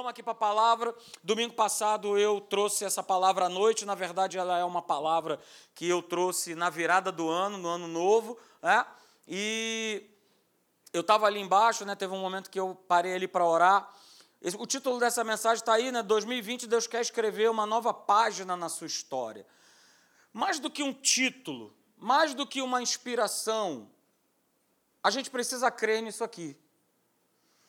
vamos aqui para a palavra. Domingo passado eu trouxe essa palavra à noite, na verdade ela é uma palavra que eu trouxe na virada do ano, no ano novo, né? E eu estava ali embaixo, né? Teve um momento que eu parei ali para orar. O título dessa mensagem está aí, né? 2020, Deus quer escrever uma nova página na sua história. Mais do que um título, mais do que uma inspiração, a gente precisa crer nisso aqui.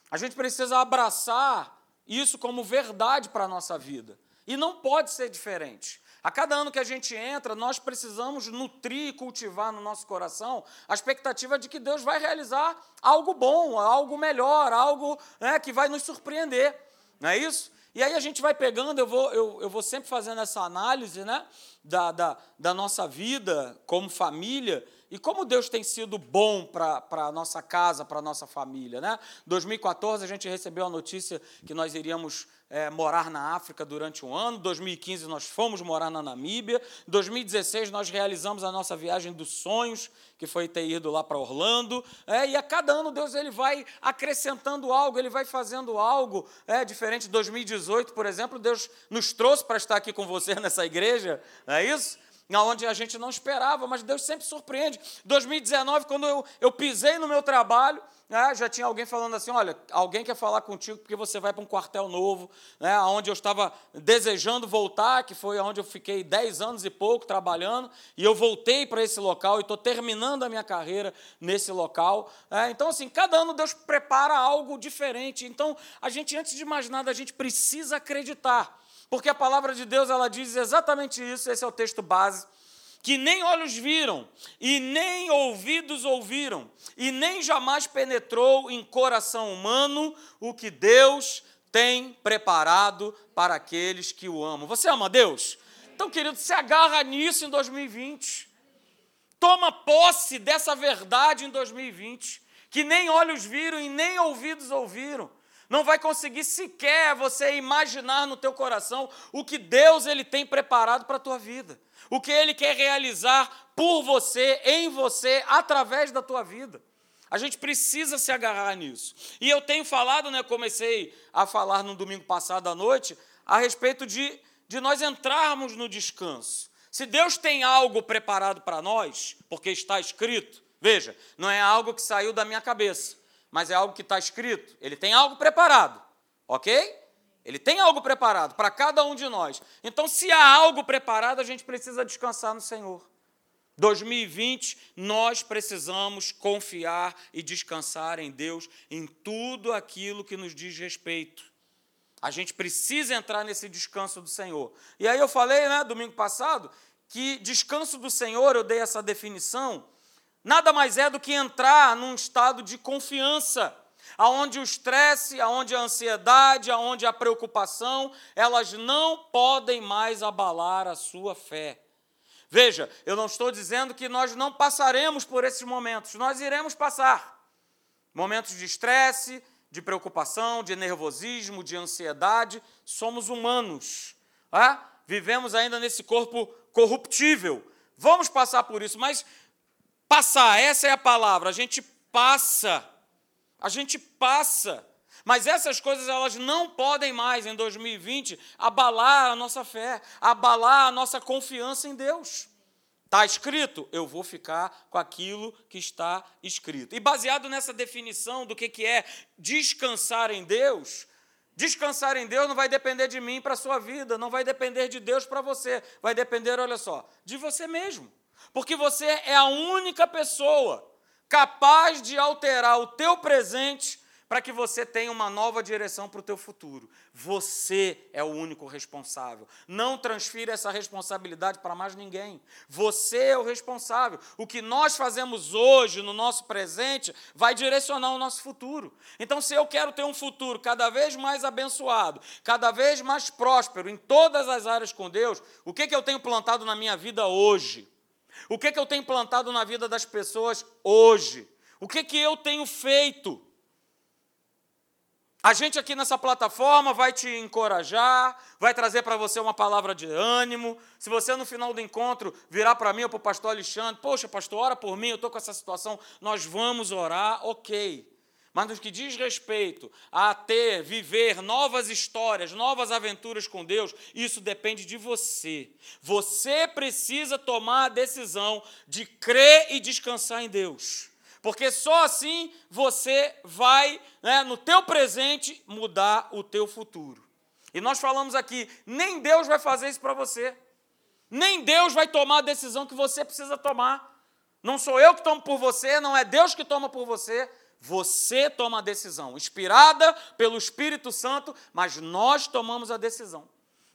A gente precisa abraçar isso como verdade para a nossa vida. E não pode ser diferente. A cada ano que a gente entra, nós precisamos nutrir e cultivar no nosso coração a expectativa de que Deus vai realizar algo bom, algo melhor, algo né, que vai nos surpreender. Não é isso? E aí a gente vai pegando, eu vou, eu, eu vou sempre fazendo essa análise né, da, da, da nossa vida como família, e como Deus tem sido bom para a nossa casa, para a nossa família. Né? 2014 a gente recebeu a notícia que nós iríamos é, morar na África durante um ano. 2015 nós fomos morar na Namíbia. 2016 nós realizamos a nossa viagem dos sonhos, que foi ter ido lá para Orlando. É, e a cada ano Deus ele vai acrescentando algo, ele vai fazendo algo é, diferente. 2018, por exemplo, Deus nos trouxe para estar aqui com você nessa igreja, não é isso? Onde a gente não esperava, mas Deus sempre surpreende. 2019, quando eu, eu pisei no meu trabalho, né, já tinha alguém falando assim: olha, alguém quer falar contigo porque você vai para um quartel novo, né, onde eu estava desejando voltar, que foi onde eu fiquei 10 anos e pouco trabalhando, e eu voltei para esse local e estou terminando a minha carreira nesse local. É, então, assim, cada ano Deus prepara algo diferente. Então, a gente, antes de mais nada, a gente precisa acreditar porque a palavra de Deus ela diz exatamente isso, esse é o texto base, que nem olhos viram, e nem ouvidos ouviram, e nem jamais penetrou em coração humano o que Deus tem preparado para aqueles que o amam. Você ama Deus? Então, querido, se agarra nisso em 2020. Toma posse dessa verdade em 2020, que nem olhos viram e nem ouvidos ouviram não vai conseguir sequer você imaginar no teu coração o que Deus ele tem preparado para a tua vida. O que ele quer realizar por você, em você, através da tua vida. A gente precisa se agarrar nisso. E eu tenho falado, né, comecei a falar no domingo passado à noite, a respeito de, de nós entrarmos no descanso. Se Deus tem algo preparado para nós, porque está escrito, veja, não é algo que saiu da minha cabeça mas é algo que está escrito. Ele tem algo preparado, ok? Ele tem algo preparado para cada um de nós. Então, se há algo preparado, a gente precisa descansar no Senhor. 2020, nós precisamos confiar e descansar em Deus em tudo aquilo que nos diz respeito. A gente precisa entrar nesse descanso do Senhor. E aí eu falei, né, domingo passado, que descanso do Senhor, eu dei essa definição, nada mais é do que entrar num estado de confiança, aonde o estresse, aonde a ansiedade, aonde a preocupação, elas não podem mais abalar a sua fé. Veja, eu não estou dizendo que nós não passaremos por esses momentos, nós iremos passar. Momentos de estresse, de preocupação, de nervosismo, de ansiedade, somos humanos. É? Vivemos ainda nesse corpo corruptível. Vamos passar por isso, mas Passar, essa é a palavra. A gente passa. A gente passa. Mas essas coisas elas não podem mais em 2020 abalar a nossa fé, abalar a nossa confiança em Deus. Está escrito, eu vou ficar com aquilo que está escrito. E baseado nessa definição do que é descansar em Deus, descansar em Deus não vai depender de mim para a sua vida, não vai depender de Deus para você, vai depender, olha só, de você mesmo. Porque você é a única pessoa capaz de alterar o teu presente para que você tenha uma nova direção para o teu futuro. Você é o único responsável. Não transfira essa responsabilidade para mais ninguém. Você é o responsável. O que nós fazemos hoje no nosso presente vai direcionar o nosso futuro. Então, se eu quero ter um futuro cada vez mais abençoado, cada vez mais próspero em todas as áreas com Deus, o que, que eu tenho plantado na minha vida hoje? O que, que eu tenho plantado na vida das pessoas hoje? O que, que eu tenho feito? A gente aqui nessa plataforma vai te encorajar, vai trazer para você uma palavra de ânimo. Se você no final do encontro virar para mim ou para o pastor Alexandre, poxa, pastor, ora por mim, eu estou com essa situação, nós vamos orar, ok. Mas no que diz respeito a ter, viver novas histórias, novas aventuras com Deus, isso depende de você. Você precisa tomar a decisão de crer e descansar em Deus. Porque só assim você vai, né, no teu presente, mudar o teu futuro. E nós falamos aqui, nem Deus vai fazer isso para você. Nem Deus vai tomar a decisão que você precisa tomar. Não sou eu que tomo por você, não é Deus que toma por você. Você toma a decisão, inspirada pelo Espírito Santo, mas nós tomamos a decisão.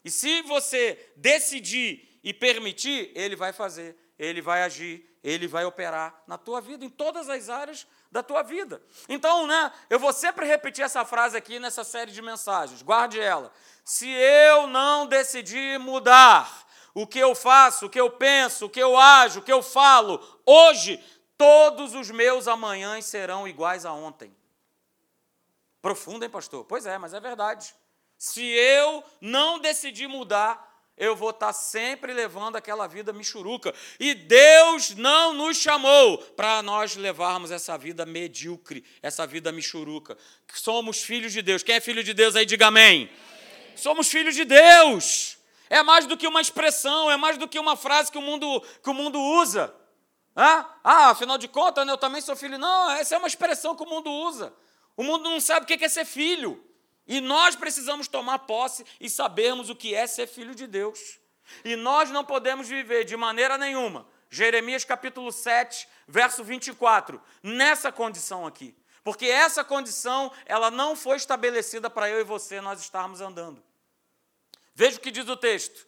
E se você decidir e permitir, ele vai fazer, ele vai agir, ele vai operar na tua vida, em todas as áreas da tua vida. Então, né, eu vou sempre repetir essa frase aqui nessa série de mensagens, guarde ela. Se eu não decidir mudar o que eu faço, o que eu penso, o que eu ajo, o que eu falo, hoje, Todos os meus amanhãs serão iguais a ontem. Profundo, hein, pastor? Pois é, mas é verdade. Se eu não decidir mudar, eu vou estar sempre levando aquela vida michuruca. E Deus não nos chamou para nós levarmos essa vida medíocre, essa vida michuruca. Somos filhos de Deus. Quem é filho de Deus aí, diga amém. amém. Somos filhos de Deus. É mais do que uma expressão, é mais do que uma frase que o mundo, que o mundo usa. Ah, ah, afinal de contas, né, eu também sou filho. Não, essa é uma expressão que o mundo usa. O mundo não sabe o que é ser filho. E nós precisamos tomar posse e sabermos o que é ser filho de Deus. E nós não podemos viver de maneira nenhuma, Jeremias capítulo 7, verso 24, nessa condição aqui. Porque essa condição, ela não foi estabelecida para eu e você nós estarmos andando. Veja o que diz o texto.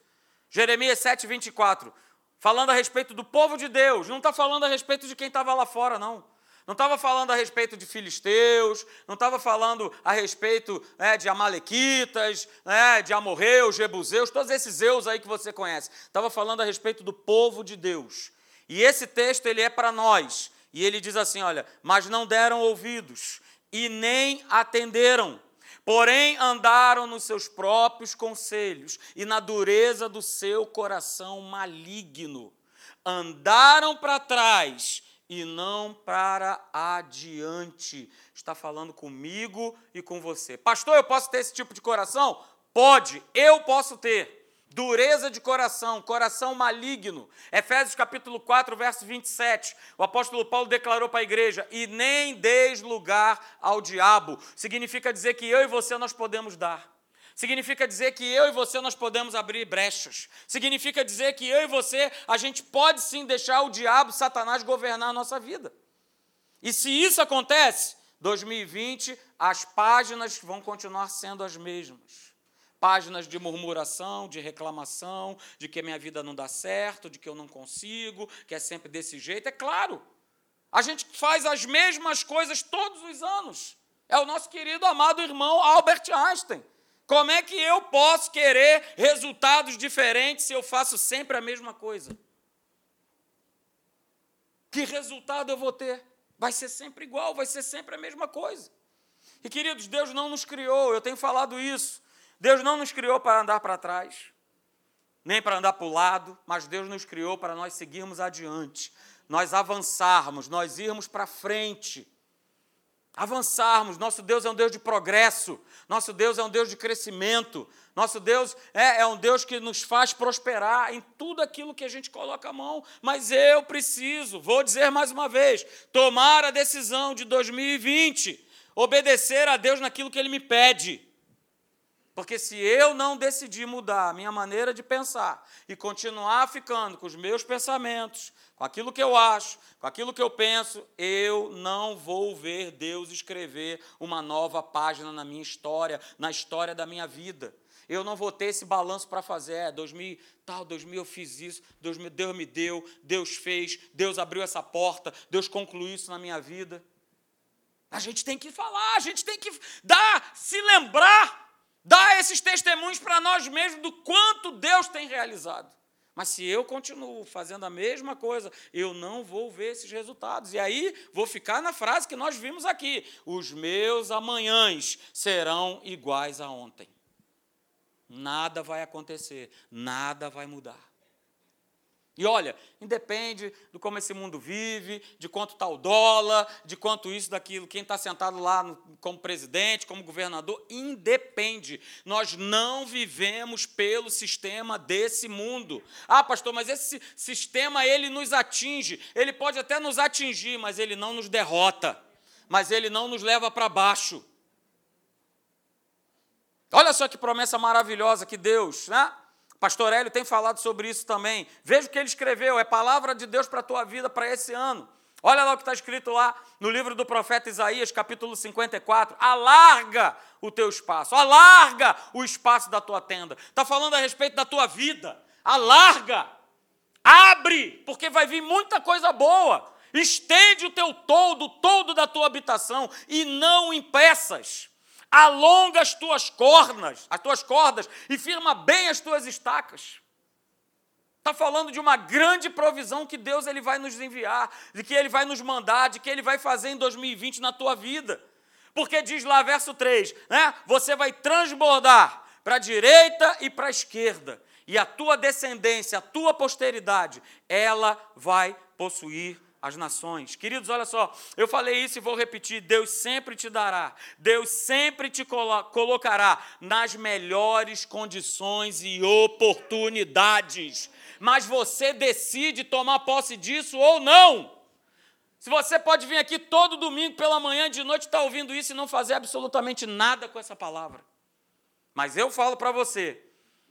Jeremias 7, 24 falando a respeito do povo de Deus, não está falando a respeito de quem estava lá fora, não. Não estava falando a respeito de filisteus, não estava falando a respeito né, de amalequitas, né, de amorreus, jebuseus, todos esses zeus aí que você conhece. Estava falando a respeito do povo de Deus. E esse texto ele é para nós. E ele diz assim, olha, mas não deram ouvidos e nem atenderam. Porém, andaram nos seus próprios conselhos e na dureza do seu coração maligno. Andaram para trás e não para adiante. Está falando comigo e com você. Pastor, eu posso ter esse tipo de coração? Pode, eu posso ter dureza de coração, coração maligno. Efésios capítulo 4, verso 27. O apóstolo Paulo declarou para a igreja: "E nem deis lugar ao diabo". Significa dizer que eu e você nós podemos dar. Significa dizer que eu e você nós podemos abrir brechas. Significa dizer que eu e você a gente pode sim deixar o diabo, Satanás governar a nossa vida. E se isso acontece, 2020 as páginas vão continuar sendo as mesmas páginas de murmuração, de reclamação, de que minha vida não dá certo, de que eu não consigo, que é sempre desse jeito. É claro, a gente faz as mesmas coisas todos os anos. É o nosso querido amado irmão Albert Einstein. Como é que eu posso querer resultados diferentes se eu faço sempre a mesma coisa? Que resultado eu vou ter? Vai ser sempre igual, vai ser sempre a mesma coisa. E queridos, Deus não nos criou, eu tenho falado isso. Deus não nos criou para andar para trás, nem para andar para o lado, mas Deus nos criou para nós seguirmos adiante, nós avançarmos, nós irmos para frente. Avançarmos, nosso Deus é um Deus de progresso, nosso Deus é um Deus de crescimento, nosso Deus é, é um Deus que nos faz prosperar em tudo aquilo que a gente coloca a mão. Mas eu preciso, vou dizer mais uma vez, tomar a decisão de 2020, obedecer a Deus naquilo que Ele me pede. Porque se eu não decidir mudar a minha maneira de pensar e continuar ficando com os meus pensamentos, com aquilo que eu acho, com aquilo que eu penso, eu não vou ver Deus escrever uma nova página na minha história, na história da minha vida. Eu não vou ter esse balanço para fazer. É, 2000, tal, 2000 eu fiz isso, 2000, Deus me deu, Deus fez, Deus abriu essa porta, Deus concluiu isso na minha vida. A gente tem que falar, a gente tem que dar, se lembrar Dá esses testemunhos para nós mesmos do quanto Deus tem realizado. Mas se eu continuo fazendo a mesma coisa, eu não vou ver esses resultados. E aí vou ficar na frase que nós vimos aqui: os meus amanhãs serão iguais a ontem. Nada vai acontecer, nada vai mudar. E olha, independe do como esse mundo vive, de quanto está o dólar, de quanto isso, daquilo, quem está sentado lá como presidente, como governador, independe. Nós não vivemos pelo sistema desse mundo. Ah, pastor, mas esse sistema ele nos atinge, ele pode até nos atingir, mas ele não nos derrota, mas ele não nos leva para baixo. Olha só que promessa maravilhosa que Deus, né? Pastor Hélio tem falado sobre isso também. Veja o que ele escreveu, é palavra de Deus para a tua vida para esse ano. Olha lá o que está escrito lá no livro do profeta Isaías, capítulo 54. Alarga o teu espaço, alarga o espaço da tua tenda. Está falando a respeito da tua vida. Alarga, abre, porque vai vir muita coisa boa. Estende o teu todo, todo da tua habitação e não impeças. Alonga as tuas cornas, as tuas cordas e firma bem as tuas estacas. Está falando de uma grande provisão que Deus ele vai nos enviar, de que Ele vai nos mandar, de que Ele vai fazer em 2020 na tua vida. Porque diz lá, verso 3, né? Você vai transbordar para a direita e para a esquerda, e a tua descendência, a tua posteridade, ela vai possuir as nações. Queridos, olha só, eu falei isso e vou repetir: Deus sempre te dará, Deus sempre te colo colocará nas melhores condições e oportunidades, mas você decide tomar posse disso ou não. Se você pode vir aqui todo domingo pela manhã, de noite, estar tá ouvindo isso e não fazer absolutamente nada com essa palavra. Mas eu falo para você,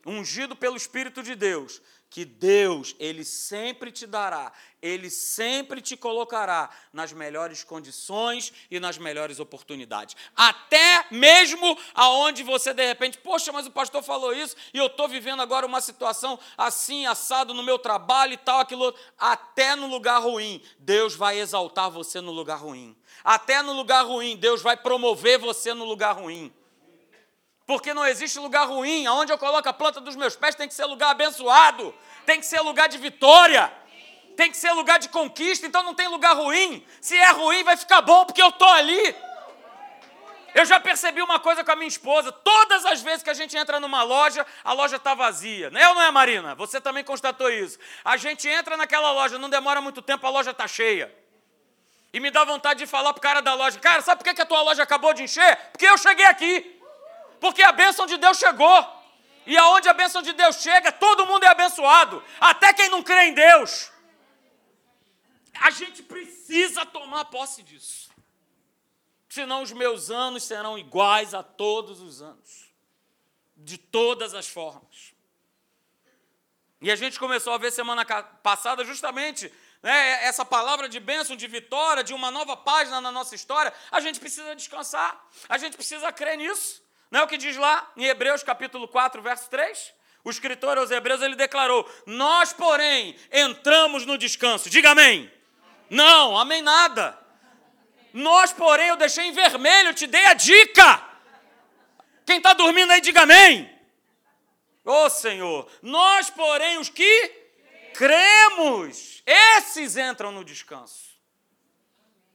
ungido pelo Espírito de Deus, que Deus, Ele sempre te dará, Ele sempre te colocará nas melhores condições e nas melhores oportunidades. Até mesmo aonde você de repente, poxa, mas o pastor falou isso e eu estou vivendo agora uma situação assim, assado no meu trabalho e tal, aquilo. Até no lugar ruim, Deus vai exaltar você no lugar ruim. Até no lugar ruim, Deus vai promover você no lugar ruim porque não existe lugar ruim. Aonde eu coloco a planta dos meus pés tem que ser lugar abençoado, tem que ser lugar de vitória, tem que ser lugar de conquista. Então não tem lugar ruim. Se é ruim, vai ficar bom porque eu estou ali. Eu já percebi uma coisa com a minha esposa: todas as vezes que a gente entra numa loja, a loja está vazia. Não é ou não é, Marina? Você também constatou isso. A gente entra naquela loja, não demora muito tempo, a loja está cheia. E me dá vontade de falar para o cara da loja: Cara, sabe por que a tua loja acabou de encher? Porque eu cheguei aqui. Porque a bênção de Deus chegou. E aonde a bênção de Deus chega, todo mundo é abençoado, até quem não crê em Deus. A gente precisa tomar posse disso. Senão os meus anos serão iguais a todos os anos. De todas as formas. E a gente começou a ver semana passada justamente né, essa palavra de bênção, de vitória, de uma nova página na nossa história. A gente precisa descansar, a gente precisa crer nisso. Não é o que diz lá em Hebreus capítulo 4, verso 3? O escritor aos Hebreus ele declarou: Nós, porém, entramos no descanso. Diga amém. Não, amém nada. Nós, porém, eu deixei em vermelho, te dei a dica. Quem está dormindo aí, diga amém. Ô oh, Senhor, nós, porém, os que cremos, esses entram no descanso.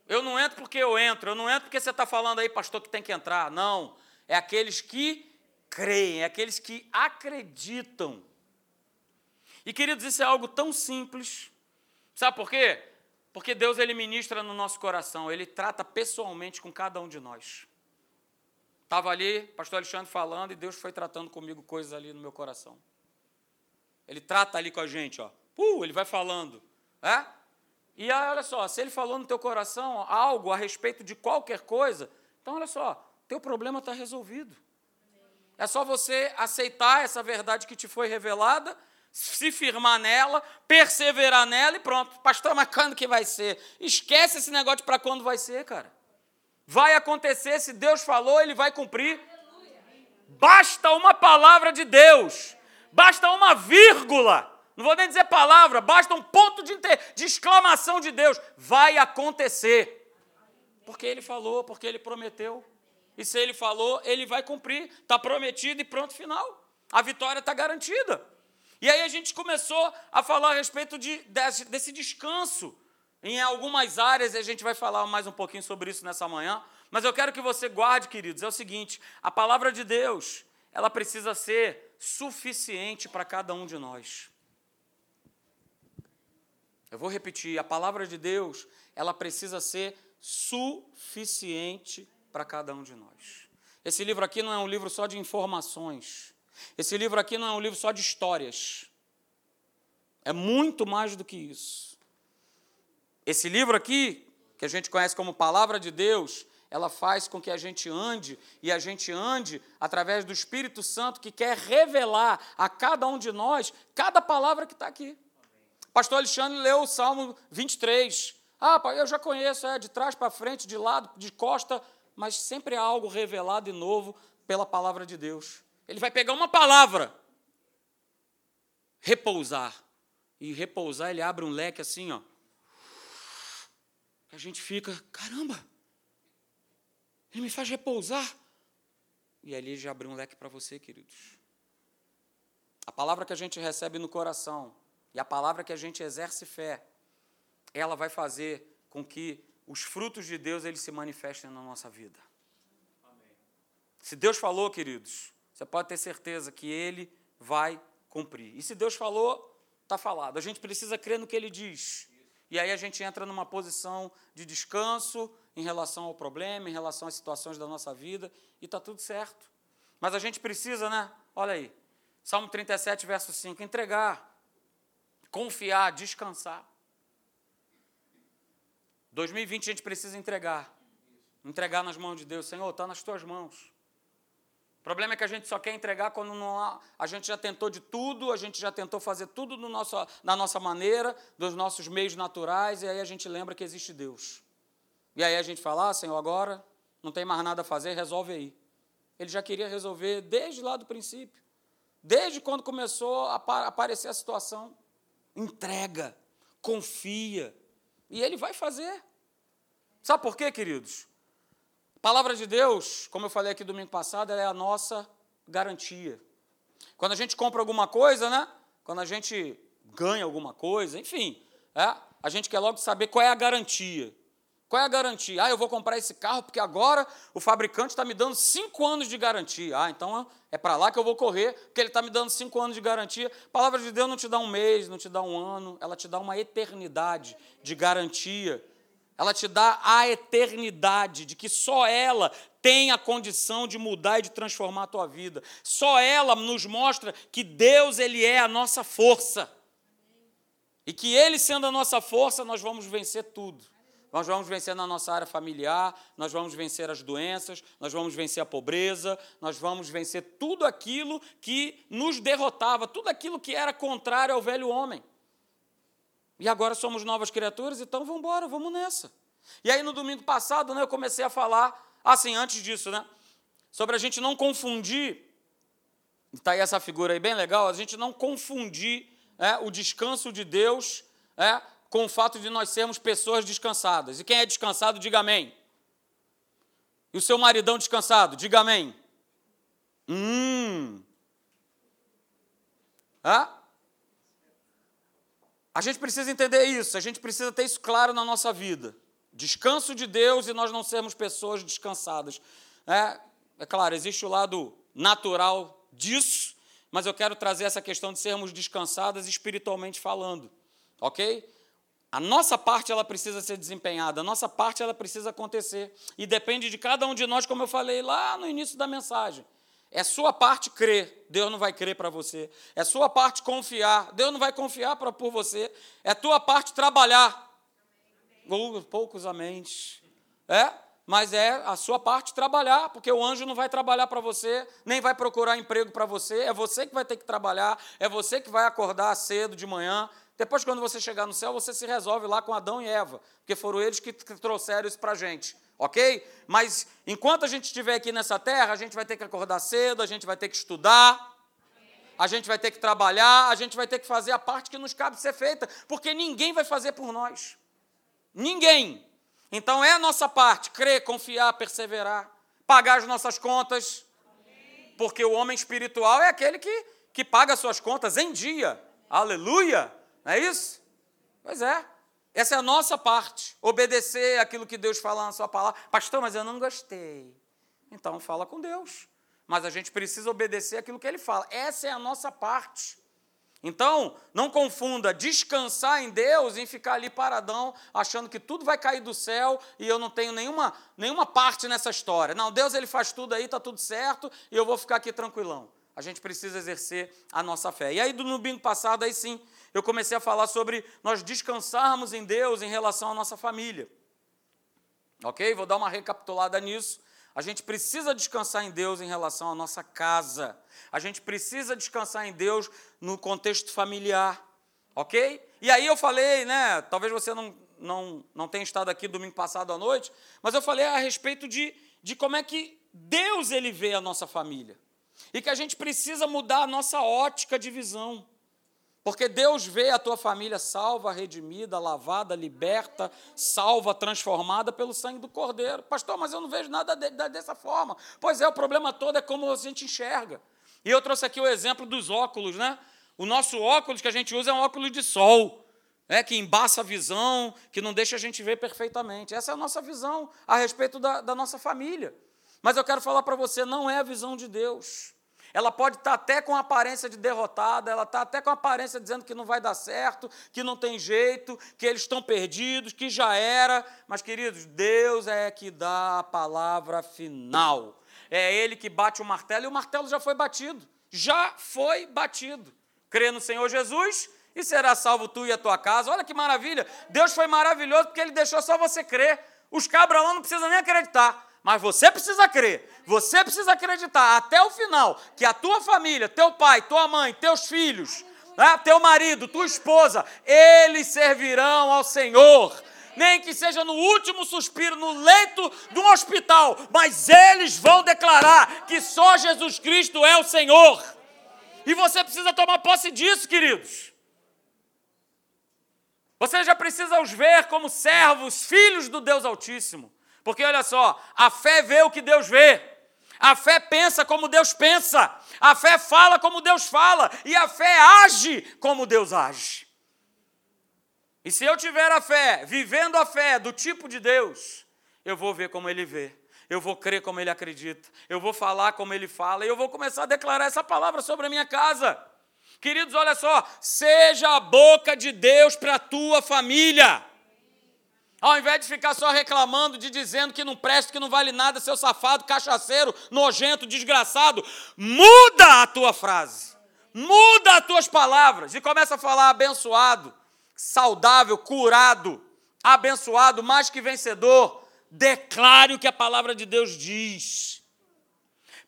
Eu não entro porque eu entro, eu não entro porque você está falando aí, pastor, que tem que entrar. Não é aqueles que creem, é aqueles que acreditam. E queridos, isso é algo tão simples. Sabe por quê? Porque Deus ele ministra no nosso coração, ele trata pessoalmente com cada um de nós. Estava ali, pastor Alexandre falando, e Deus foi tratando comigo coisas ali no meu coração. Ele trata ali com a gente, ó. Uh, ele vai falando. É? E aí, olha só, se ele falou no teu coração algo a respeito de qualquer coisa, então olha só, teu problema está resolvido. É só você aceitar essa verdade que te foi revelada, se firmar nela, perseverar nela e pronto. Pastor, mas quando que vai ser? Esquece esse negócio de para quando vai ser, cara. Vai acontecer, se Deus falou, ele vai cumprir. Basta uma palavra de Deus, basta uma vírgula, não vou nem dizer palavra, basta um ponto de, de exclamação de Deus. Vai acontecer. Porque ele falou, porque ele prometeu. E se ele falou, ele vai cumprir. Está prometido e pronto, final. A vitória está garantida. E aí a gente começou a falar a respeito de, desse, desse descanso em algumas áreas, e a gente vai falar mais um pouquinho sobre isso nessa manhã. Mas eu quero que você guarde, queridos, é o seguinte: a palavra de Deus, ela precisa ser suficiente para cada um de nós. Eu vou repetir, a palavra de Deus, ela precisa ser suficiente para cada um de nós. Esse livro aqui não é um livro só de informações. Esse livro aqui não é um livro só de histórias. É muito mais do que isso. Esse livro aqui, que a gente conhece como Palavra de Deus, ela faz com que a gente ande e a gente ande através do Espírito Santo que quer revelar a cada um de nós cada palavra que está aqui. Pastor Alexandre leu o Salmo 23. Ah, eu já conheço, é de trás para frente, de lado, de costa, mas sempre há algo revelado e novo pela palavra de Deus. Ele vai pegar uma palavra, repousar. E repousar, ele abre um leque assim, ó. A gente fica, caramba, ele me faz repousar. E ali já abriu um leque para você, queridos. A palavra que a gente recebe no coração e a palavra que a gente exerce fé, ela vai fazer com que os frutos de Deus eles se manifestem na nossa vida. Amém. Se Deus falou, queridos, você pode ter certeza que Ele vai cumprir. E se Deus falou, está falado. A gente precisa crer no que Ele diz. E aí a gente entra numa posição de descanso em relação ao problema, em relação às situações da nossa vida, e está tudo certo. Mas a gente precisa, né? Olha aí, Salmo 37, verso 5: entregar, confiar, descansar. 2020 a gente precisa entregar. Entregar nas mãos de Deus. Senhor, está nas tuas mãos. O problema é que a gente só quer entregar quando não há, a gente já tentou de tudo, a gente já tentou fazer tudo no nosso, da nossa maneira, dos nossos meios naturais, e aí a gente lembra que existe Deus. E aí a gente fala, ah, Senhor, agora não tem mais nada a fazer, resolve aí. Ele já queria resolver desde lá do princípio, desde quando começou a aparecer a situação. Entrega, confia, e ele vai fazer. Sabe por quê, queridos? A palavra de Deus, como eu falei aqui domingo passado, ela é a nossa garantia. Quando a gente compra alguma coisa, né? Quando a gente ganha alguma coisa, enfim, é, a gente quer logo saber qual é a garantia. Qual é a garantia? Ah, eu vou comprar esse carro porque agora o fabricante está me dando cinco anos de garantia. Ah, então é para lá que eu vou correr, porque ele está me dando cinco anos de garantia. A palavra de Deus não te dá um mês, não te dá um ano, ela te dá uma eternidade de garantia. Ela te dá a eternidade de que só ela tem a condição de mudar e de transformar a tua vida. Só ela nos mostra que Deus ele é a nossa força. E que ele sendo a nossa força, nós vamos vencer tudo. Nós vamos vencer na nossa área familiar, nós vamos vencer as doenças, nós vamos vencer a pobreza, nós vamos vencer tudo aquilo que nos derrotava, tudo aquilo que era contrário ao velho homem. E agora somos novas criaturas, então vamos embora, vamos nessa. E aí no domingo passado, né, eu comecei a falar, assim, antes disso, né, sobre a gente não confundir, está aí essa figura aí bem legal, a gente não confundir é, o descanso de Deus é, com o fato de nós sermos pessoas descansadas. E quem é descansado, diga amém. E o seu maridão descansado, diga amém. Hum. Hã? A gente precisa entender isso, a gente precisa ter isso claro na nossa vida. Descanso de Deus e nós não sermos pessoas descansadas. É, é claro, existe o lado natural disso, mas eu quero trazer essa questão de sermos descansadas espiritualmente falando, ok? A nossa parte ela precisa ser desempenhada, a nossa parte ela precisa acontecer. E depende de cada um de nós, como eu falei lá no início da mensagem. É sua parte crer, Deus não vai crer para você. É sua parte confiar, Deus não vai confiar pra, por você. É tua parte trabalhar. Ou poucos amém. É, mas é a sua parte trabalhar, porque o anjo não vai trabalhar para você, nem vai procurar emprego para você, é você que vai ter que trabalhar, é você que vai acordar cedo de manhã, depois, quando você chegar no céu, você se resolve lá com Adão e Eva, porque foram eles que trouxeram isso para a gente, ok? Mas enquanto a gente estiver aqui nessa terra, a gente vai ter que acordar cedo, a gente vai ter que estudar, a gente vai ter que trabalhar, a gente vai ter que fazer a parte que nos cabe ser feita, porque ninguém vai fazer por nós. Ninguém. Então é a nossa parte, crer, confiar, perseverar, pagar as nossas contas, porque o homem espiritual é aquele que, que paga as suas contas em dia. Aleluia! Não é isso? Pois é. Essa é a nossa parte. Obedecer aquilo que Deus fala na sua palavra. Pastor, mas eu não gostei. Então fala com Deus. Mas a gente precisa obedecer aquilo que ele fala. Essa é a nossa parte. Então, não confunda descansar em Deus em ficar ali paradão, achando que tudo vai cair do céu e eu não tenho nenhuma, nenhuma parte nessa história. Não, Deus ele faz tudo aí, está tudo certo e eu vou ficar aqui tranquilão. A gente precisa exercer a nossa fé. E aí, no domingo passado, aí sim, eu comecei a falar sobre nós descansarmos em Deus em relação à nossa família. Ok? Vou dar uma recapitulada nisso. A gente precisa descansar em Deus em relação à nossa casa. A gente precisa descansar em Deus no contexto familiar. Ok? E aí eu falei, né? Talvez você não, não, não tenha estado aqui domingo passado à noite, mas eu falei a respeito de, de como é que Deus ele vê a nossa família. E que a gente precisa mudar a nossa ótica de visão. Porque Deus vê a tua família salva, redimida, lavada, liberta, salva, transformada pelo sangue do Cordeiro. Pastor, mas eu não vejo nada de, de, dessa forma. Pois é, o problema todo é como a gente enxerga. E eu trouxe aqui o exemplo dos óculos, né? O nosso óculos que a gente usa é um óculos de sol, né? que embaça a visão, que não deixa a gente ver perfeitamente. Essa é a nossa visão a respeito da, da nossa família. Mas eu quero falar para você, não é a visão de Deus. Ela pode estar até com aparência de derrotada, ela está até com aparência dizendo que não vai dar certo, que não tem jeito, que eles estão perdidos, que já era. Mas, queridos, Deus é que dá a palavra final. É Ele que bate o martelo e o martelo já foi batido. Já foi batido. Crê no Senhor Jesus e será salvo tu e a tua casa. Olha que maravilha. Deus foi maravilhoso porque Ele deixou só você crer. Os cabras lá não precisam nem acreditar. Mas você precisa crer, você precisa acreditar até o final que a tua família, teu pai, tua mãe, teus filhos, né, teu marido, tua esposa, eles servirão ao Senhor. Nem que seja no último suspiro, no leito de um hospital, mas eles vão declarar que só Jesus Cristo é o Senhor. E você precisa tomar posse disso, queridos. Você já precisa os ver como servos, filhos do Deus Altíssimo. Porque olha só, a fé vê o que Deus vê. A fé pensa como Deus pensa. A fé fala como Deus fala. E a fé age como Deus age. E se eu tiver a fé, vivendo a fé do tipo de Deus, eu vou ver como Ele vê. Eu vou crer como Ele acredita. Eu vou falar como Ele fala. E eu vou começar a declarar essa palavra sobre a minha casa. Queridos, olha só. Seja a boca de Deus para a tua família. Ao invés de ficar só reclamando, de dizendo que não presta, que não vale nada, seu safado, cachaceiro, nojento, desgraçado, muda a tua frase. Muda as tuas palavras e começa a falar abençoado, saudável, curado, abençoado, mais que vencedor. Declare o que a palavra de Deus diz.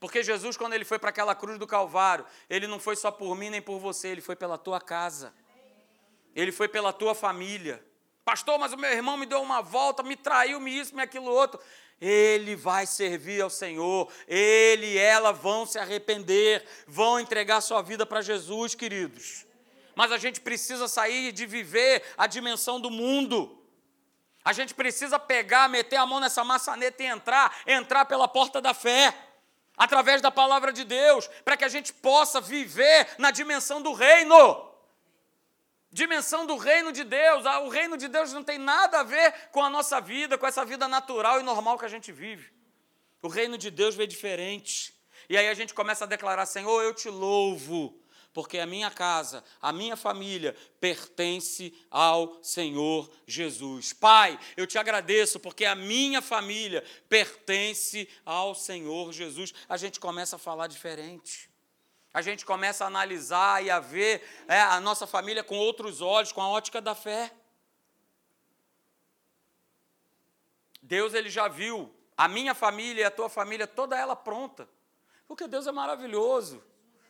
Porque Jesus, quando ele foi para aquela cruz do Calvário, ele não foi só por mim nem por você, ele foi pela tua casa. Ele foi pela tua família. Pastor, mas o meu irmão me deu uma volta, me traiu, me isso, me aquilo outro. Ele vai servir ao Senhor, ele e ela vão se arrepender, vão entregar sua vida para Jesus, queridos. Mas a gente precisa sair de viver a dimensão do mundo. A gente precisa pegar, meter a mão nessa maçaneta e entrar, entrar pela porta da fé, através da palavra de Deus, para que a gente possa viver na dimensão do reino dimensão do reino de Deus. Ah, o reino de Deus não tem nada a ver com a nossa vida, com essa vida natural e normal que a gente vive. O reino de Deus vê diferente. E aí a gente começa a declarar: Senhor, eu te louvo, porque a minha casa, a minha família pertence ao Senhor Jesus. Pai, eu te agradeço, porque a minha família pertence ao Senhor Jesus. A gente começa a falar diferente a gente começa a analisar e a ver é, a nossa família com outros olhos, com a ótica da fé. Deus ele já viu a minha família e a tua família toda ela pronta. Porque Deus é maravilhoso.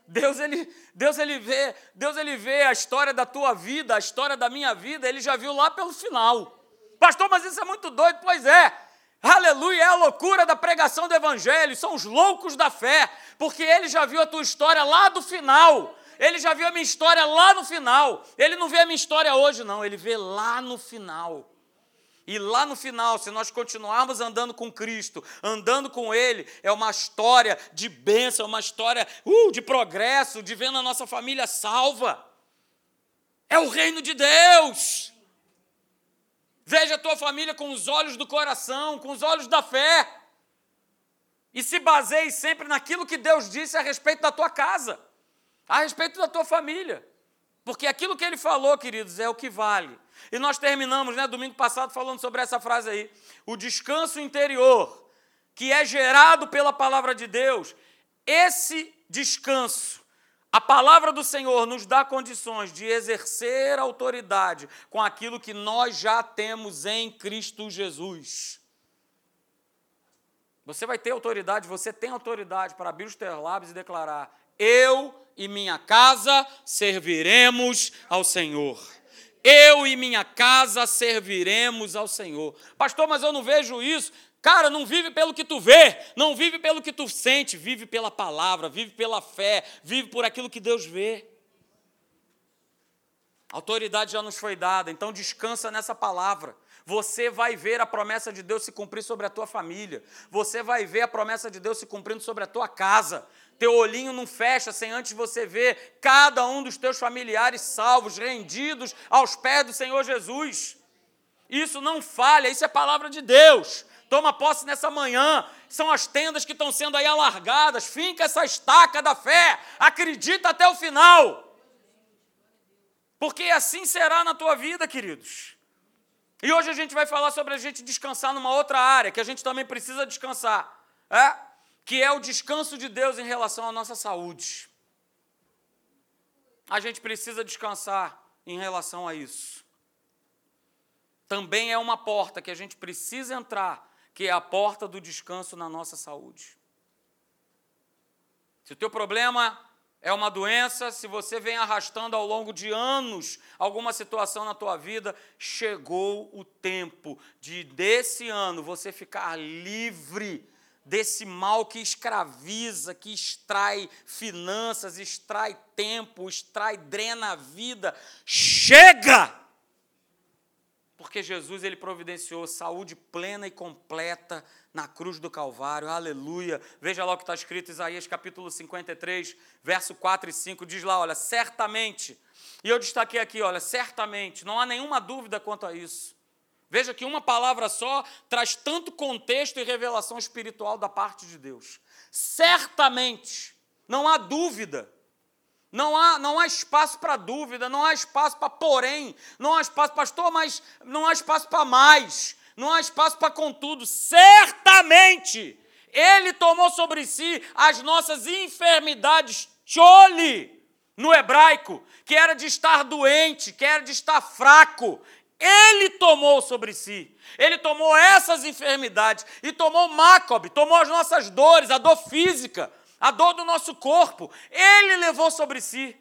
Deus ele, Deus ele vê, Deus ele vê a história da tua vida, a história da minha vida, ele já viu lá pelo final. Pastor, mas isso é muito doido, pois é. Aleluia, é a loucura da pregação do evangelho, são os loucos da fé, porque ele já viu a tua história lá do final. Ele já viu a minha história lá no final. Ele não vê a minha história hoje, não, ele vê lá no final. E lá no final, se nós continuarmos andando com Cristo, andando com Ele, é uma história de bênção, uma história uh, de progresso, de vendo a nossa família salva. É o reino de Deus. Veja a tua família com os olhos do coração, com os olhos da fé. E se baseie sempre naquilo que Deus disse a respeito da tua casa, a respeito da tua família. Porque aquilo que ele falou, queridos, é o que vale. E nós terminamos, né, domingo passado, falando sobre essa frase aí. O descanso interior, que é gerado pela palavra de Deus, esse descanso, a palavra do Senhor nos dá condições de exercer autoridade com aquilo que nós já temos em Cristo Jesus. Você vai ter autoridade, você tem autoridade para abrir os teus lábios e declarar: Eu e minha casa serviremos ao Senhor. Eu e minha casa serviremos ao Senhor. Pastor, mas eu não vejo isso. Cara, não vive pelo que tu vê, não vive pelo que tu sente, vive pela palavra, vive pela fé, vive por aquilo que Deus vê. A autoridade já nos foi dada, então descansa nessa palavra. Você vai ver a promessa de Deus se cumprir sobre a tua família. Você vai ver a promessa de Deus se cumprindo sobre a tua casa. Teu olhinho não fecha sem antes você ver cada um dos teus familiares salvos, rendidos aos pés do Senhor Jesus. Isso não falha, isso é palavra de Deus. Toma posse nessa manhã. São as tendas que estão sendo aí alargadas. Finca essa estaca da fé. Acredita até o final. Porque assim será na tua vida, queridos. E hoje a gente vai falar sobre a gente descansar numa outra área, que a gente também precisa descansar, é? que é o descanso de Deus em relação à nossa saúde. A gente precisa descansar em relação a isso. Também é uma porta que a gente precisa entrar, que é a porta do descanso na nossa saúde. Se o teu problema é uma doença, se você vem arrastando ao longo de anos alguma situação na tua vida, chegou o tempo de desse ano você ficar livre desse mal que escraviza, que extrai finanças, extrai tempo, extrai, drena a vida. Chega! Porque Jesus ele providenciou saúde plena e completa na cruz do Calvário, aleluia. Veja lá o que está escrito Isaías capítulo 53, verso 4 e 5, diz lá, olha, certamente, e eu destaquei aqui, olha, certamente, não há nenhuma dúvida quanto a isso. Veja que uma palavra só traz tanto contexto e revelação espiritual da parte de Deus. Certamente, não há dúvida. Não há, não há espaço para dúvida, não há espaço para porém, não há espaço, pastor, mas não há espaço para mais não há espaço para contudo. Certamente, Ele tomou sobre si as nossas enfermidades, chole, no hebraico, que era de estar doente, que era de estar fraco. Ele tomou sobre si. Ele tomou essas enfermidades e tomou Macob, tomou as nossas dores, a dor física, a dor do nosso corpo. Ele levou sobre si.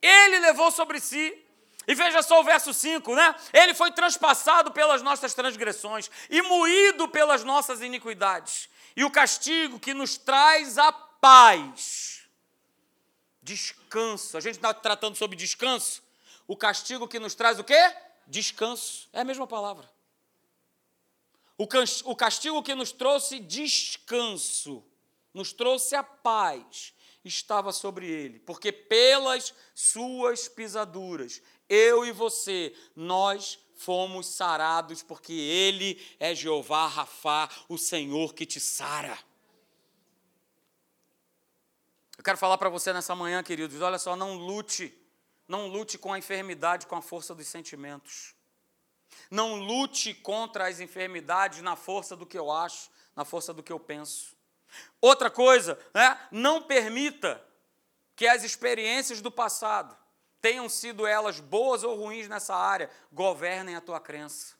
Ele levou sobre si. E veja só o verso 5, né? Ele foi transpassado pelas nossas transgressões e moído pelas nossas iniquidades. E o castigo que nos traz a paz. Descanso. A gente está tratando sobre descanso. O castigo que nos traz o quê? Descanso. É a mesma palavra. O castigo que nos trouxe descanso, nos trouxe a paz, estava sobre ele, porque pelas suas pisaduras eu e você, nós fomos sarados, porque Ele é Jeová Rafá, o Senhor que te sara. Eu quero falar para você nessa manhã, queridos, olha só, não lute, não lute com a enfermidade com a força dos sentimentos. Não lute contra as enfermidades na força do que eu acho, na força do que eu penso. Outra coisa, né? não permita que as experiências do passado tenham sido elas boas ou ruins nessa área, governem a tua crença.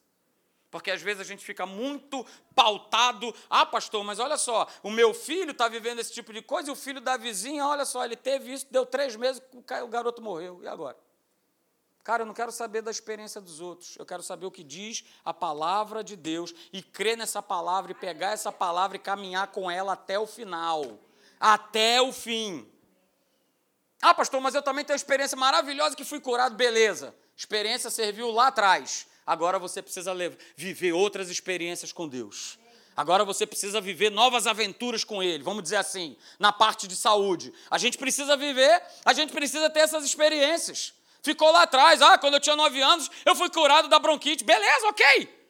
Porque às vezes a gente fica muito pautado. Ah, pastor, mas olha só, o meu filho está vivendo esse tipo de coisa e o filho da vizinha, olha só, ele teve isso, deu três meses, o garoto morreu. E agora? Cara, eu não quero saber da experiência dos outros. Eu quero saber o que diz a palavra de Deus e crer nessa palavra e pegar essa palavra e caminhar com ela até o final. Até o fim. Ah, pastor, mas eu também tenho uma experiência maravilhosa que fui curado, beleza. Experiência serviu lá atrás. Agora você precisa viver outras experiências com Deus. Agora você precisa viver novas aventuras com Ele, vamos dizer assim, na parte de saúde. A gente precisa viver, a gente precisa ter essas experiências. Ficou lá atrás, ah, quando eu tinha nove anos, eu fui curado da bronquite. Beleza, ok.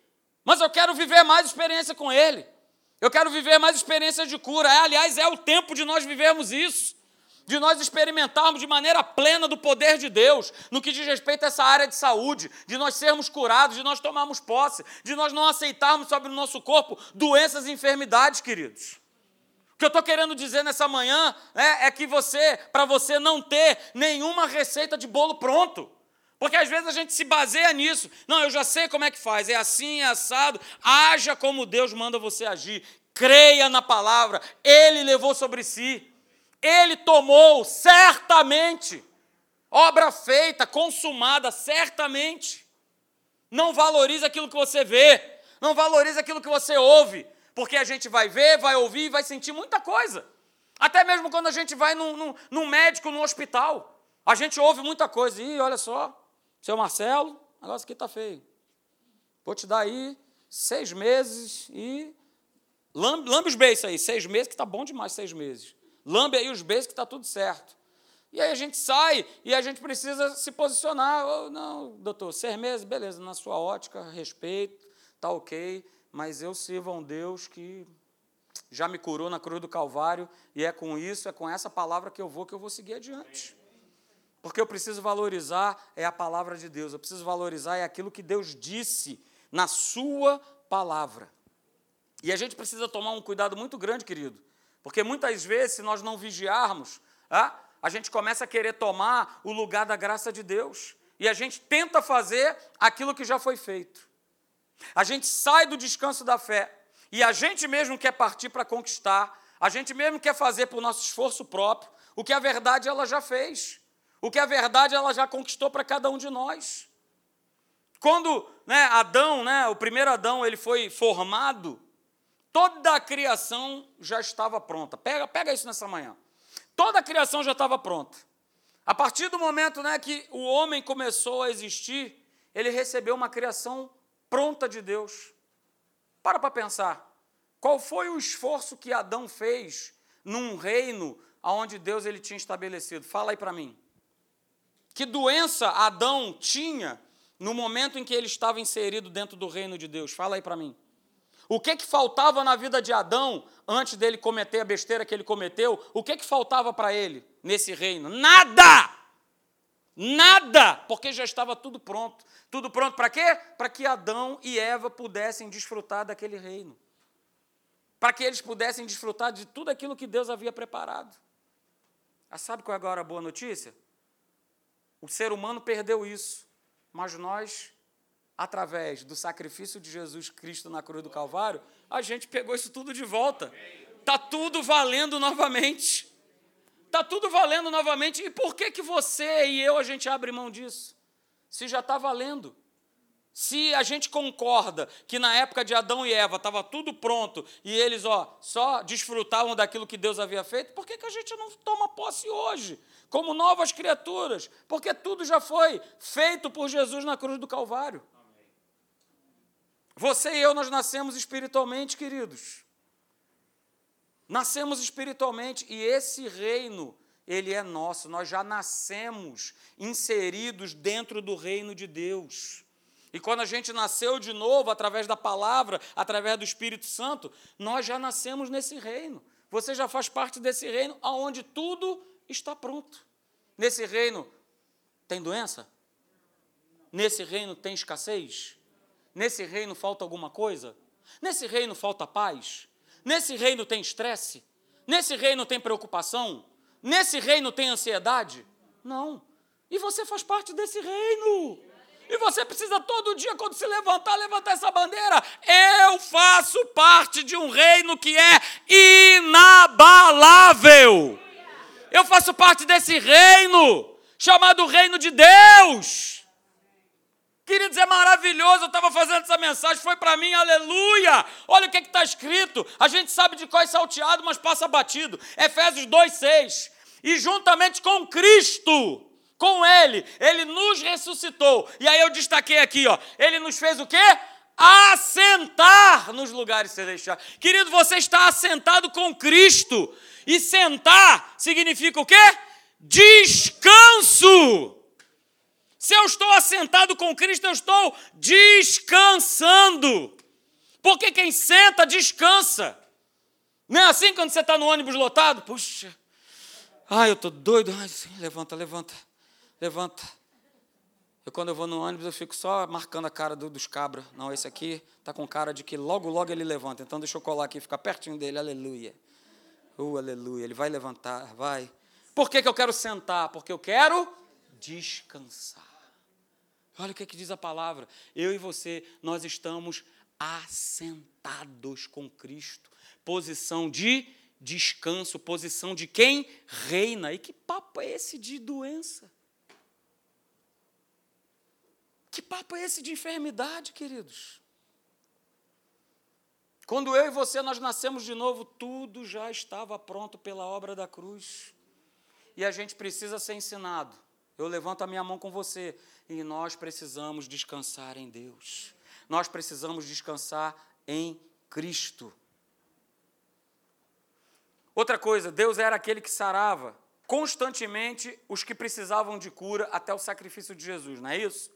Mas eu quero viver mais experiência com Ele. Eu quero viver mais experiências de cura. É, aliás, é o tempo de nós vivermos isso. de nós experimentarmos de maneira plena do poder de Deus, no que diz respeito a essa área de saúde, de nós sermos curados, de nós tomarmos posse, de nós não aceitarmos sobre o nosso corpo doenças e enfermidades, queridos. Que eu estou querendo dizer nessa manhã é, é que você, para você não ter nenhuma receita de bolo pronto, porque às vezes a gente se baseia nisso. Não, eu já sei como é que faz, é assim, é assado. Haja como Deus manda você agir. Creia na palavra, Ele levou sobre si. Ele tomou certamente, obra feita, consumada, certamente. Não valoriza aquilo que você vê, não valoriza aquilo que você ouve, porque a gente vai ver, vai ouvir e vai sentir muita coisa. Até mesmo quando a gente vai num, num, num médico, num hospital, a gente ouve muita coisa. Ih, olha só, seu Marcelo, o negócio aqui está feio. Vou te dar aí seis meses e. Lambe, lambe os beijos aí, seis meses, que está bom demais, seis meses lambe aí os beijos que está tudo certo. E aí a gente sai e a gente precisa se posicionar. Oh, não, doutor, seis meses, beleza, na sua ótica, respeito, tá ok, mas eu sirvo a um Deus que já me curou na cruz do Calvário e é com isso, é com essa palavra que eu vou, que eu vou seguir adiante. Porque eu preciso valorizar é a palavra de Deus, eu preciso valorizar é aquilo que Deus disse na sua palavra. E a gente precisa tomar um cuidado muito grande, querido, porque muitas vezes, se nós não vigiarmos, a gente começa a querer tomar o lugar da graça de Deus. E a gente tenta fazer aquilo que já foi feito. A gente sai do descanso da fé. E a gente mesmo quer partir para conquistar. A gente mesmo quer fazer por nosso esforço próprio o que a verdade ela já fez. O que a verdade ela já conquistou para cada um de nós. Quando né, Adão, né, o primeiro Adão, ele foi formado, Toda a criação já estava pronta. Pega, pega isso nessa manhã. Toda a criação já estava pronta. A partir do momento né, que o homem começou a existir, ele recebeu uma criação pronta de Deus. Para para pensar. Qual foi o esforço que Adão fez num reino onde Deus ele tinha estabelecido? Fala aí para mim. Que doença Adão tinha no momento em que ele estava inserido dentro do reino de Deus? Fala aí para mim. O que, que faltava na vida de Adão antes dele cometer a besteira que ele cometeu? O que, que faltava para ele nesse reino? Nada! Nada! Porque já estava tudo pronto. Tudo pronto para quê? Para que Adão e Eva pudessem desfrutar daquele reino. Para que eles pudessem desfrutar de tudo aquilo que Deus havia preparado. Ah, sabe qual é agora a boa notícia? O ser humano perdeu isso, mas nós através do sacrifício de Jesus Cristo na cruz do Calvário, a gente pegou isso tudo de volta. Tá tudo valendo novamente. Tá tudo valendo novamente. E por que que você e eu a gente abre mão disso? Se já está valendo. Se a gente concorda que na época de Adão e Eva estava tudo pronto e eles ó, só desfrutavam daquilo que Deus havia feito, por que, que a gente não toma posse hoje, como novas criaturas? Porque tudo já foi feito por Jesus na cruz do Calvário. Você e eu, nós nascemos espiritualmente, queridos. Nascemos espiritualmente e esse reino, ele é nosso. Nós já nascemos inseridos dentro do reino de Deus. E quando a gente nasceu de novo, através da palavra, através do Espírito Santo, nós já nascemos nesse reino. Você já faz parte desse reino onde tudo está pronto. Nesse reino tem doença? Nesse reino tem escassez? Nesse reino falta alguma coisa? Nesse reino falta paz? Nesse reino tem estresse? Nesse reino tem preocupação? Nesse reino tem ansiedade? Não. E você faz parte desse reino. E você precisa todo dia, quando se levantar, levantar essa bandeira. Eu faço parte de um reino que é inabalável. Eu faço parte desse reino, chamado Reino de Deus. Queridos, é maravilhoso. Eu estava fazendo essa mensagem, foi para mim, aleluia. Olha o que está escrito. A gente sabe de qual é salteado, mas passa batido. Efésios 2,6. E juntamente com Cristo, com Ele, Ele nos ressuscitou. E aí eu destaquei aqui, ó. Ele nos fez o quê? Assentar nos lugares celestiais. Querido, você está assentado com Cristo. E sentar significa o quê? Descanso. Se eu estou assentado com Cristo, eu estou descansando. Porque quem senta, descansa. Não é assim quando você está no ônibus lotado? Puxa, Ai, eu tô doido. Ai, levanta, levanta, levanta. Eu, quando eu vou no ônibus, eu fico só marcando a cara do, dos cabras. Não, esse aqui tá com cara de que logo, logo ele levanta. Então, deixa eu colar aqui, ficar pertinho dele. Aleluia. Uh, aleluia. Ele vai levantar, vai. Por que, que eu quero sentar? Porque eu quero descansar. Olha o que, que diz a palavra. Eu e você, nós estamos assentados com Cristo. Posição de descanso, posição de quem reina. E que papo é esse de doença? Que papo é esse de enfermidade, queridos? Quando eu e você nós nascemos de novo, tudo já estava pronto pela obra da cruz. E a gente precisa ser ensinado. Eu levanto a minha mão com você. E nós precisamos descansar em Deus. Nós precisamos descansar em Cristo. Outra coisa, Deus era aquele que sarava constantemente os que precisavam de cura até o sacrifício de Jesus, não é isso?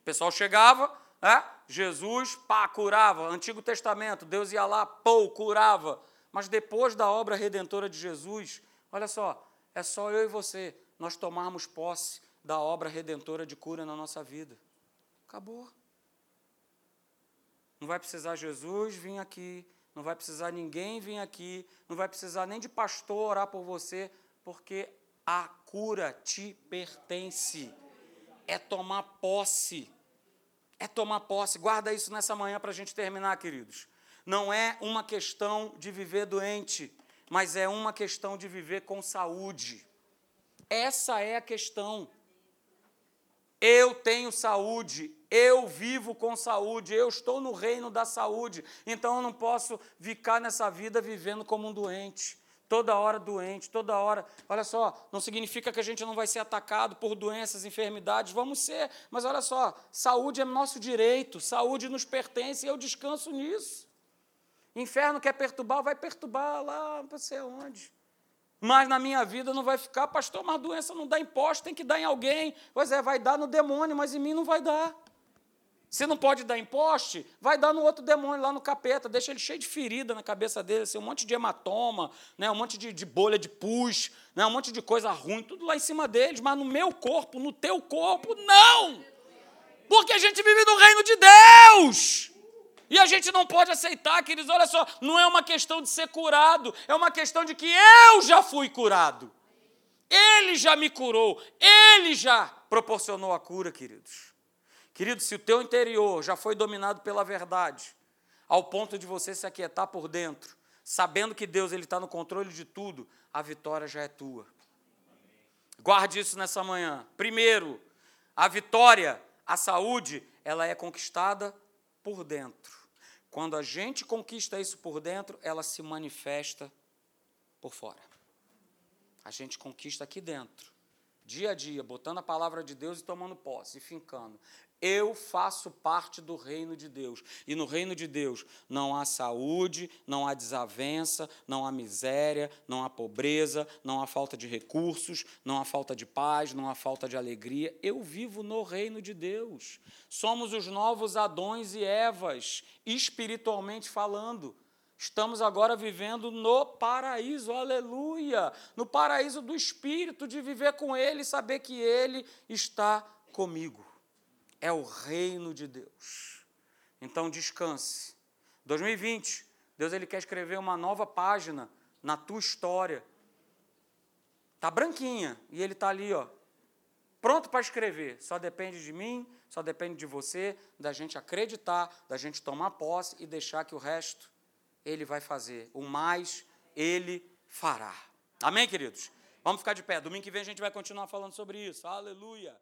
O pessoal chegava, é? Jesus, pá, curava. Antigo Testamento, Deus ia lá, pô, curava. Mas depois da obra redentora de Jesus, olha só, é só eu e você nós tomarmos posse da obra redentora de cura na nossa vida. Acabou. Não vai precisar Jesus vir aqui, não vai precisar ninguém vir aqui, não vai precisar nem de pastor orar por você, porque a cura te pertence é tomar posse. É tomar posse. Guarda isso nessa manhã para a gente terminar, queridos. Não é uma questão de viver doente, mas é uma questão de viver com saúde. Essa é a questão. Eu tenho saúde, eu vivo com saúde, eu estou no reino da saúde, então eu não posso ficar nessa vida vivendo como um doente toda hora doente, toda hora. Olha só, não significa que a gente não vai ser atacado por doenças, enfermidades, vamos ser, mas olha só, saúde é nosso direito, saúde nos pertence e eu descanso nisso. Inferno quer perturbar, vai perturbar lá, não sei onde. Mas na minha vida não vai ficar, pastor, mas doença não dá imposto, tem que dar em alguém. Pois é, vai dar no demônio, mas em mim não vai dar. Se não pode dar em poste, vai dar no outro demônio lá no capeta, deixa ele cheio de ferida na cabeça dele, assim, um monte de hematoma, né, um monte de, de bolha de pus, né, um monte de coisa ruim, tudo lá em cima deles, mas no meu corpo, no teu corpo, não! Porque a gente vive no reino de Deus! E a gente não pode aceitar, queridos, olha só, não é uma questão de ser curado, é uma questão de que eu já fui curado. Ele já me curou, ele já proporcionou a cura, queridos. Querido, se o teu interior já foi dominado pela verdade, ao ponto de você se aquietar por dentro, sabendo que Deus ele está no controle de tudo, a vitória já é tua. Guarde isso nessa manhã. Primeiro, a vitória, a saúde, ela é conquistada por dentro. Quando a gente conquista isso por dentro, ela se manifesta por fora. A gente conquista aqui dentro, dia a dia, botando a palavra de Deus e tomando posse, e fincando. Eu faço parte do reino de Deus. E no reino de Deus não há saúde, não há desavença, não há miséria, não há pobreza, não há falta de recursos, não há falta de paz, não há falta de alegria. Eu vivo no reino de Deus. Somos os novos Adões e Evas, espiritualmente falando. Estamos agora vivendo no paraíso, aleluia! No paraíso do Espírito, de viver com Ele e saber que Ele está comigo é o reino de Deus. Então descanse. 2020, Deus ele quer escrever uma nova página na tua história. Tá branquinha e ele tá ali, ó, pronto para escrever. Só depende de mim, só depende de você, da gente acreditar, da gente tomar posse e deixar que o resto ele vai fazer. O mais ele fará. Amém, queridos? Vamos ficar de pé. Domingo que vem a gente vai continuar falando sobre isso. Aleluia.